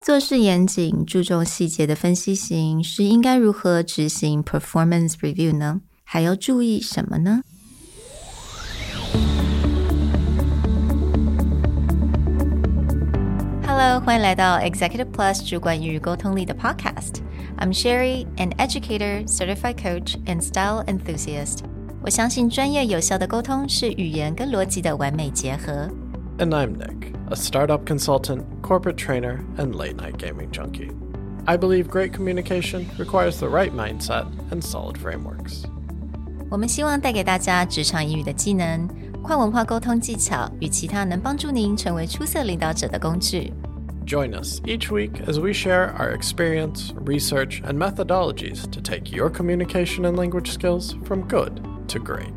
做事严谨、注重细节的分析型是应该如何执行 performance review 呢？还要注意什么呢？Hello，欢迎来到 Executive Plus 主管与沟通力的 Podcast。I'm Sherry, an educator, certified coach, and style enthusiast。我相信专业有效的沟通是语言跟逻辑的完美结合。And I'm Nick, a startup consultant, corporate trainer, and late night gaming junkie. I believe great communication requires the right mindset and solid frameworks. 我们希望带给大家职场英语的技能、跨文化沟通技巧与其他能帮助您成为出色领导者的工具。Join us each week as we share our experience, research, and methodologies to take your communication and language skills from good to great.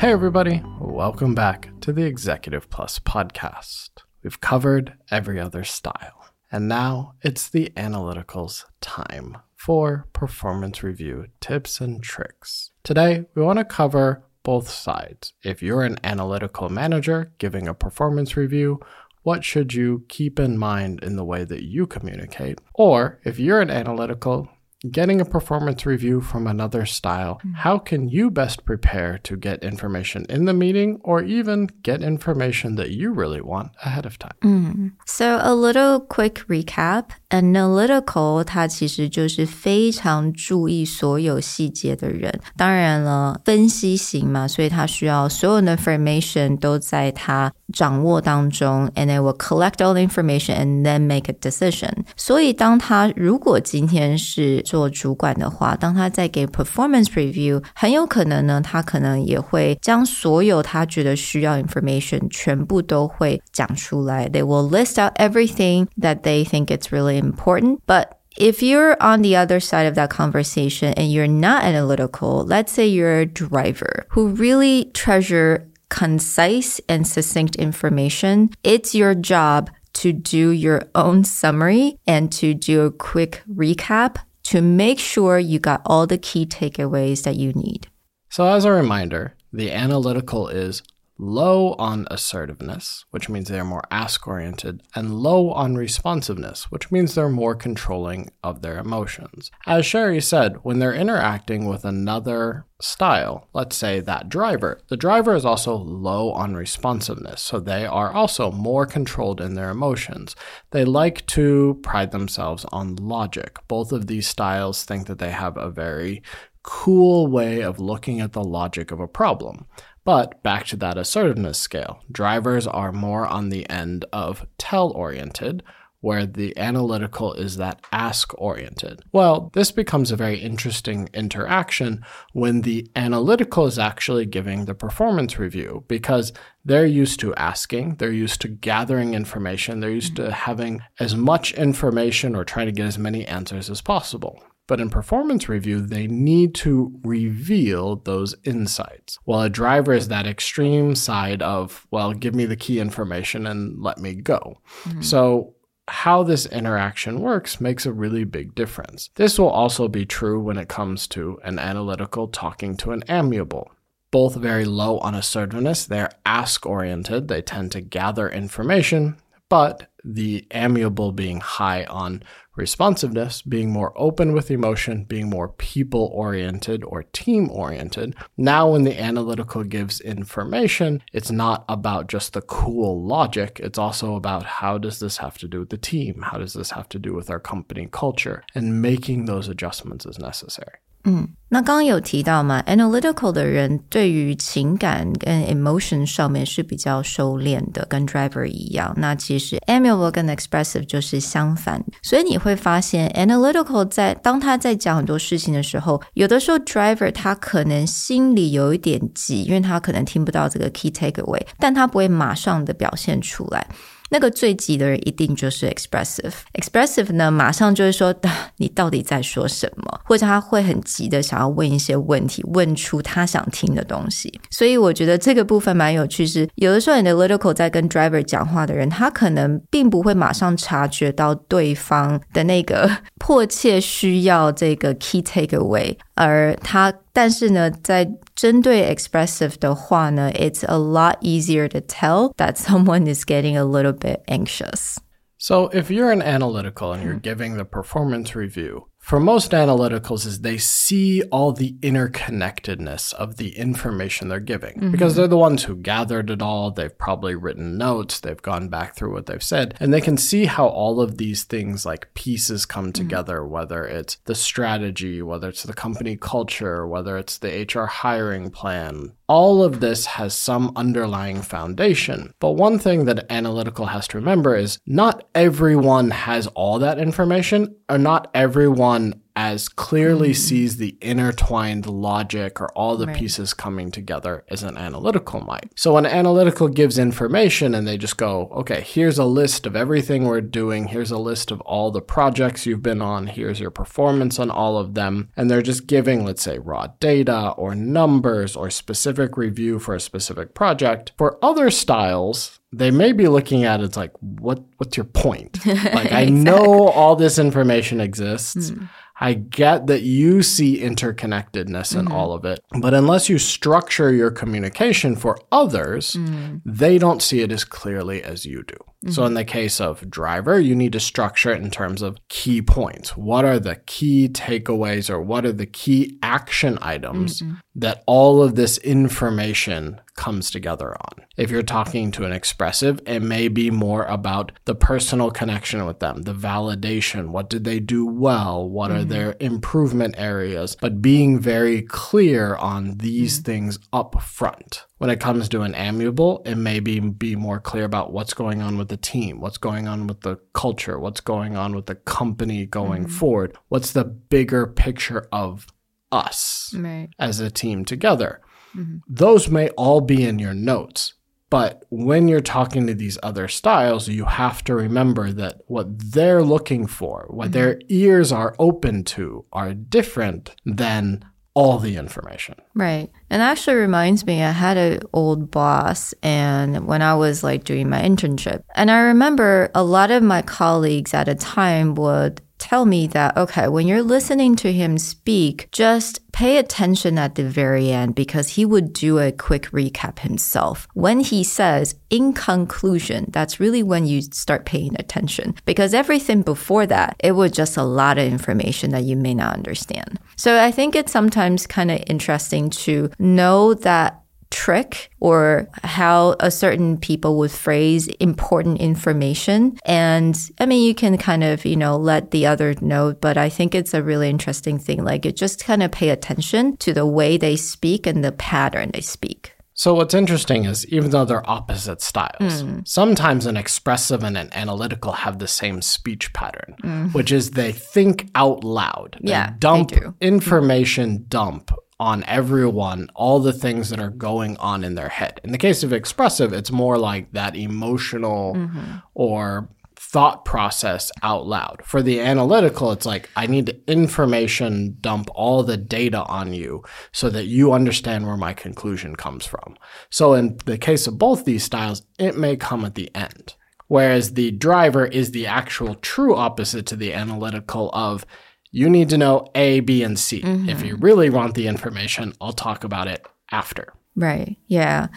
Hey, everybody, welcome back to the Executive Plus podcast. We've covered every other style, and now it's the analyticals time for performance review tips and tricks. Today, we want to cover both sides. If you're an analytical manager giving a performance review, what should you keep in mind in the way that you communicate? Or if you're an analytical getting a performance review from another style, mm. how can you best prepare to get information in the meeting or even get information that you really want ahead of time? Mm. So, a little quick recap analytical 它其实就是非常注意所有细节的人。当然了，分析型嘛，所以他需要所有的 information 都在他掌握当中，and they will collect all the information and then make a decision。所以，当他如果今天是 做主管的话，当他在给 performance review，很有可能呢，他可能也会将所有他觉得需要 information 全部都会讲出来。They will list out everything that they think it's really important, but if you're on the other side of that conversation and you're not analytical, let's say you're a driver who really treasure concise and succinct information, it's your job to do your own summary and to do a quick recap to make sure you got all the key takeaways that you need. So, as a reminder, the analytical is low on assertiveness, which means they're more ask oriented, and low on responsiveness, which means they're more controlling of their emotions. As Sherry said, when they're interacting with another style, let's say that driver, the driver is also low on responsiveness, so they are also more controlled in their emotions. They like to pride themselves on logic. Both of these styles think that they have a very cool way of looking at the logic of a problem. But back to that assertiveness scale, drivers are more on the end of tell oriented, where the analytical is that ask oriented. Well, this becomes a very interesting interaction when the analytical is actually giving the performance review because they're used to asking, they're used to gathering information, they're used to having as much information or trying to get as many answers as possible. But in performance review, they need to reveal those insights. While a driver is that extreme side of, well, give me the key information and let me go. Mm-hmm. So how this interaction works makes a really big difference. This will also be true when it comes to an analytical talking to an amiable. Both very low on assertiveness, they're ask oriented, they tend to gather information, but the amiable being high on responsiveness, being more open with emotion, being more people oriented or team oriented. Now, when the analytical gives information, it's not about just the cool logic. It's also about how does this have to do with the team? How does this have to do with our company culture? And making those adjustments is necessary. 嗯，那刚刚有提到嘛，analytical 的人对于情感跟 emotion 上面是比较收敛的，跟 driver 一样。那其实 amiable 跟 expressive 就是相反，所以你会发现 analytical 在当他在讲很多事情的时候，有的时候 driver 他可能心里有一点急，因为他可能听不到这个 key takeaway，但他不会马上的表现出来。那个最急的人一定就是 expressive。expressive 呢，马上就会说你到底在说什么，或者他会很急的想要问一些问题，问出他想听的东西。所以我觉得这个部分蛮有趣，是有的时候你的 analytical 在跟 driver 讲话的人，他可能并不会马上察觉到对方的那个迫切需要这个 key takeaway，而他但是呢，在针对 expressive 的话呢，it's a lot easier to tell that someone is getting a little bit anxious. So if you're an analytical and you're giving the performance review, for most analyticals is they see all the interconnectedness of the information they're giving mm-hmm. because they're the ones who gathered it all they've probably written notes they've gone back through what they've said and they can see how all of these things like pieces come mm-hmm. together mm-hmm. whether it's the strategy whether it's the company culture whether it's the HR hiring plan all of this has some underlying foundation. But one thing that analytical has to remember is not everyone has all that information, or not everyone on as clearly mm. sees the intertwined logic or all the right. pieces coming together as an analytical might. So when analytical gives information and they just go, okay, here's a list of everything we're doing, here's a list of all the projects you've been on, here's your performance on all of them, and they're just giving, let's say, raw data or numbers or specific review for a specific project. For other styles, they may be looking at it's like what what's your point like exactly. i know all this information exists mm. I get that you see interconnectedness in mm-hmm. all of it, but unless you structure your communication for others, mm. they don't see it as clearly as you do. Mm-hmm. So, in the case of driver, you need to structure it in terms of key points. What are the key takeaways or what are the key action items mm-hmm. that all of this information comes together on. If you're talking to an expressive, it may be more about the personal connection with them, the validation. What did they do well? What mm-hmm. are their improvement areas? But being very clear on these mm-hmm. things up front. When it comes to an amiable, it may be, be more clear about what's going on with the team, what's going on with the culture, what's going on with the company going mm-hmm. forward, what's the bigger picture of us right. as a team together. Mm-hmm. Those may all be in your notes. But when you're talking to these other styles, you have to remember that what they're looking for, what mm-hmm. their ears are open to, are different than all the information. Right. And actually reminds me, I had an old boss and when I was like doing my internship. And I remember a lot of my colleagues at a time would tell me that, okay, when you're listening to him speak, just pay attention at the very end because he would do a quick recap himself. When he says, in conclusion, that's really when you start paying attention because everything before that, it was just a lot of information that you may not understand. So I think it's sometimes kind of interesting to know that trick or how a certain people would phrase important information. And I mean, you can kind of, you know, let the other know, but I think it's a really interesting thing. Like it just kind of pay attention to the way they speak and the pattern they speak. So what's interesting is even though they're opposite styles, mm. sometimes an expressive and an analytical have the same speech pattern, mm. which is they think out loud. They yeah, dump information dump on everyone all the things that are going on in their head. In the case of expressive, it's more like that emotional mm-hmm. or thought process out loud. For the analytical, it's like I need to information dump all the data on you so that you understand where my conclusion comes from. So in the case of both these styles, it may come at the end. Whereas the driver is the actual true opposite to the analytical of you need to know A, B, and C. Mm-hmm. If you really want the information, I'll talk about it after. Right. Yeah.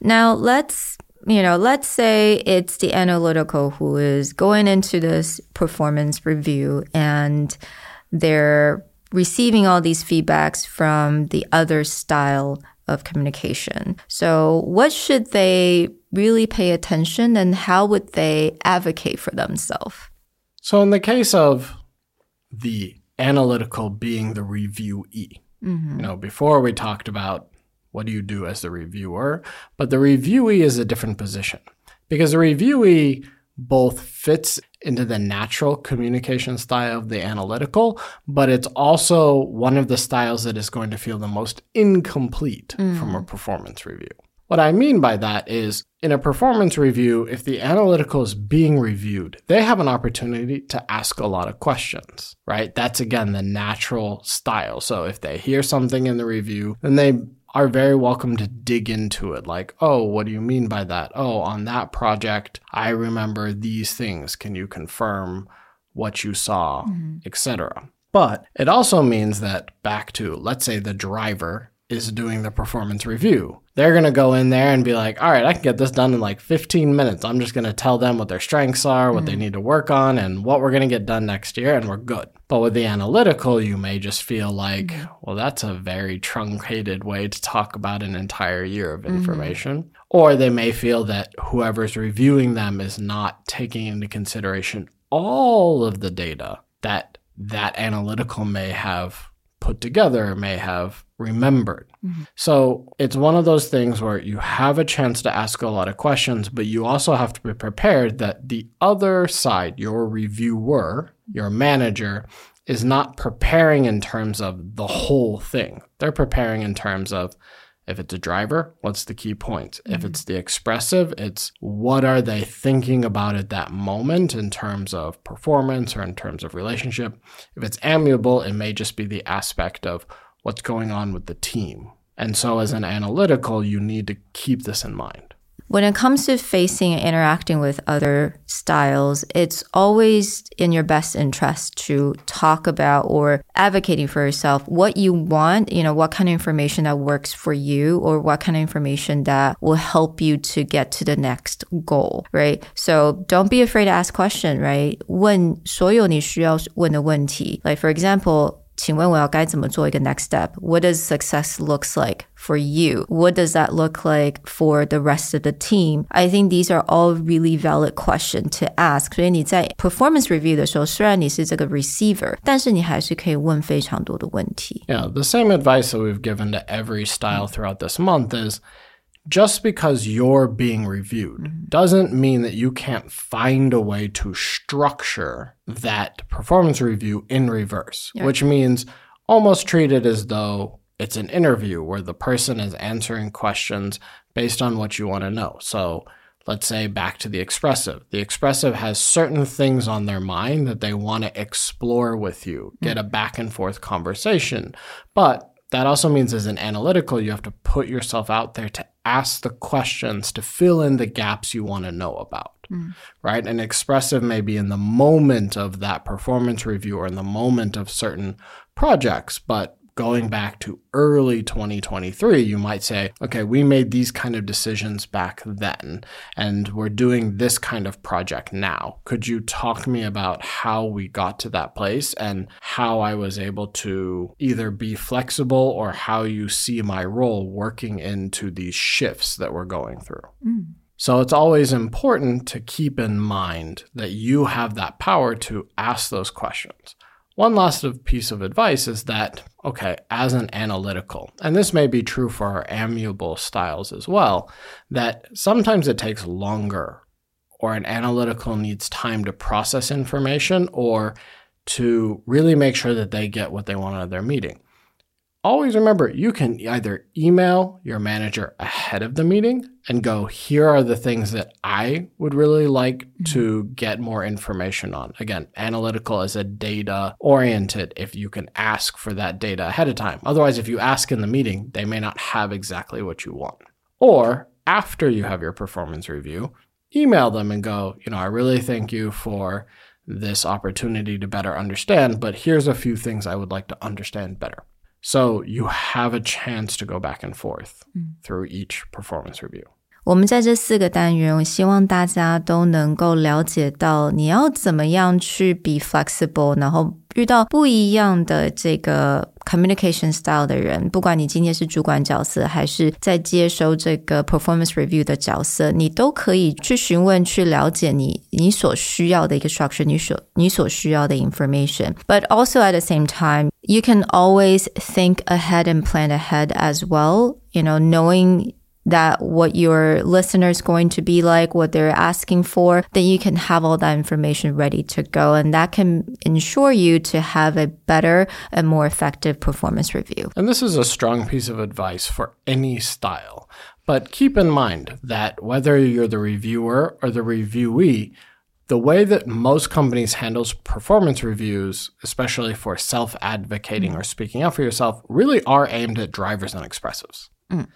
Now let's you know, let's say it's the analytical who is going into this performance review and they're receiving all these feedbacks from the other style of communication. So, what should they really pay attention and how would they advocate for themselves? So, in the case of the analytical being the reviewee. Mm-hmm. You know, before we talked about what do you do as the reviewer, but the reviewee is a different position because the reviewee both fits into the natural communication style of the analytical, but it's also one of the styles that is going to feel the most incomplete mm. from a performance review. What I mean by that is in a performance review, if the analytical is being reviewed, they have an opportunity to ask a lot of questions, right? That's again the natural style. So if they hear something in the review, then they are very welcome to dig into it like, "Oh, what do you mean by that? Oh, on that project, I remember these things. Can you confirm what you saw?" Mm-hmm. etc. But it also means that back to let's say the driver is doing the performance review. They're going to go in there and be like, all right, I can get this done in like 15 minutes. I'm just going to tell them what their strengths are, what they mm. need to work on, and what we're going to get done next year, and we're good. But with the analytical, you may just feel like, mm. well, that's a very truncated way to talk about an entire year of mm. information. Or they may feel that whoever's reviewing them is not taking into consideration all of the data that that analytical may have put together, may have remembered. Mm-hmm. So it's one of those things where you have a chance to ask a lot of questions, but you also have to be prepared that the other side, your reviewer, your manager, is not preparing in terms of the whole thing. They're preparing in terms of if it's a driver, what's the key points? If mm-hmm. it's the expressive, it's what are they thinking about at that moment in terms of performance or in terms of relationship. If it's amiable, it may just be the aspect of what's going on with the team. And so, as an analytical, you need to keep this in mind When it comes to facing and interacting with other styles, it's always in your best interest to talk about or advocating for yourself what you want, you know, what kind of information that works for you or what kind of information that will help you to get to the next goal, right? So don't be afraid to ask question, right? 问所有你需要问的问题. Like for example, 请问我要该怎么做一个 next step? What does success looks like for you? What does that look like for the rest of the team? I think these are all really valid questions to ask. 所以你在 performance review 的时候，虽然你是这个 receiver，但是你还是可以问非常多的问题。 Yeah, the same advice that we've given to every style throughout this month is just because you're being reviewed mm-hmm. doesn't mean that you can't find a way to structure that performance review in reverse, which means almost treat it as though it's an interview where the person is answering questions based on what you want to know. So let's say back to the expressive. The expressive has certain things on their mind that they want to explore with you, mm-hmm. get a back and forth conversation. But that also means as an analytical, you have to put yourself out there to ask the questions to fill in the gaps you want to know about. Mm. Right? And expressive may be in the moment of that performance review or in the moment of certain projects, but going back to early 2023, you might say, okay, we made these kind of decisions back then, and we're doing this kind of project now. Could you talk to me about how we got to that place and how I was able to either be flexible or how you see my role working into these shifts that we're going through? Mm. So it's always important to keep in mind that you have that power to ask those questions. One last piece of advice is that, okay, as an analytical, and this may be true for our amiable styles as well, that sometimes it takes longer or an analytical needs time to process information or to really make sure that they get what they want out of their meeting. Always remember, you can either email your manager ahead of the meeting and go, here are the things that I would really like mm-hmm. to get more information on. Again, analytical is a data oriented if you can ask for that data ahead of time. Otherwise, if you ask in the meeting, they may not have exactly what you want. Or after you have your performance review, email them and go, you know, I really thank you for this opportunity to better understand, but here's a few things I would like to understand better. So you have a chance to go back and forth mm. through each performance review. 我们在这四个单元，我希望大家都能够了解到你要怎么样去 be flexible，然后遇到不一样的这个 communication style 的人，不管你今天是主管角色，还是在接收这个 performance review 的角色，你都可以去询问、去了解你你所需要的一个 structure，你所你所需要的 information。But also at the same time, you can always think ahead and plan ahead as well. You know, knowing that what your listener is going to be like, what they're asking for, then you can have all that information ready to go. And that can ensure you to have a better and more effective performance review. And this is a strong piece of advice for any style. But keep in mind that whether you're the reviewer or the reviewee, the way that most companies handles performance reviews, especially for self-advocating mm. or speaking out for yourself, really are aimed at drivers and expressives. Mm.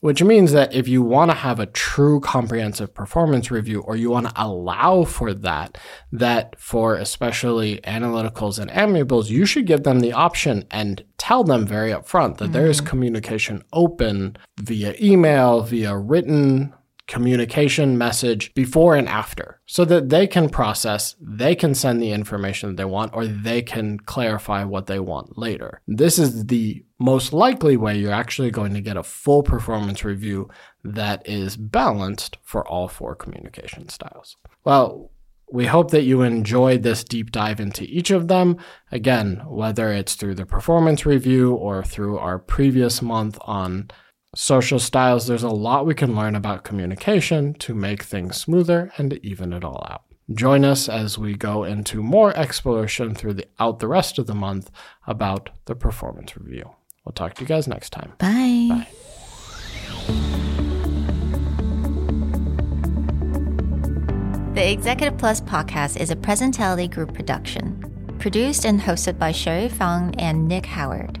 Which means that if you want to have a true comprehensive performance review or you want to allow for that, that for especially analyticals and amiables, you should give them the option and tell them very upfront that mm-hmm. there is mm-hmm. communication open via email, via written communication message before and after so that they can process, they can send the information that they want, or they can clarify what they want later. This is the most likely way you're actually going to get a full performance review that is balanced for all four communication styles. Well, we hope that you enjoyed this deep dive into each of them. Again, whether it's through the performance review or through our previous month on social styles, there's a lot we can learn about communication to make things smoother and even it all out. Join us as we go into more exploration throughout the rest of the month about the performance review. We'll talk to you guys next time. Bye. Bye. The Executive Plus podcast is a Presentality Group production, produced and hosted by Sherry Fang and Nick Howard.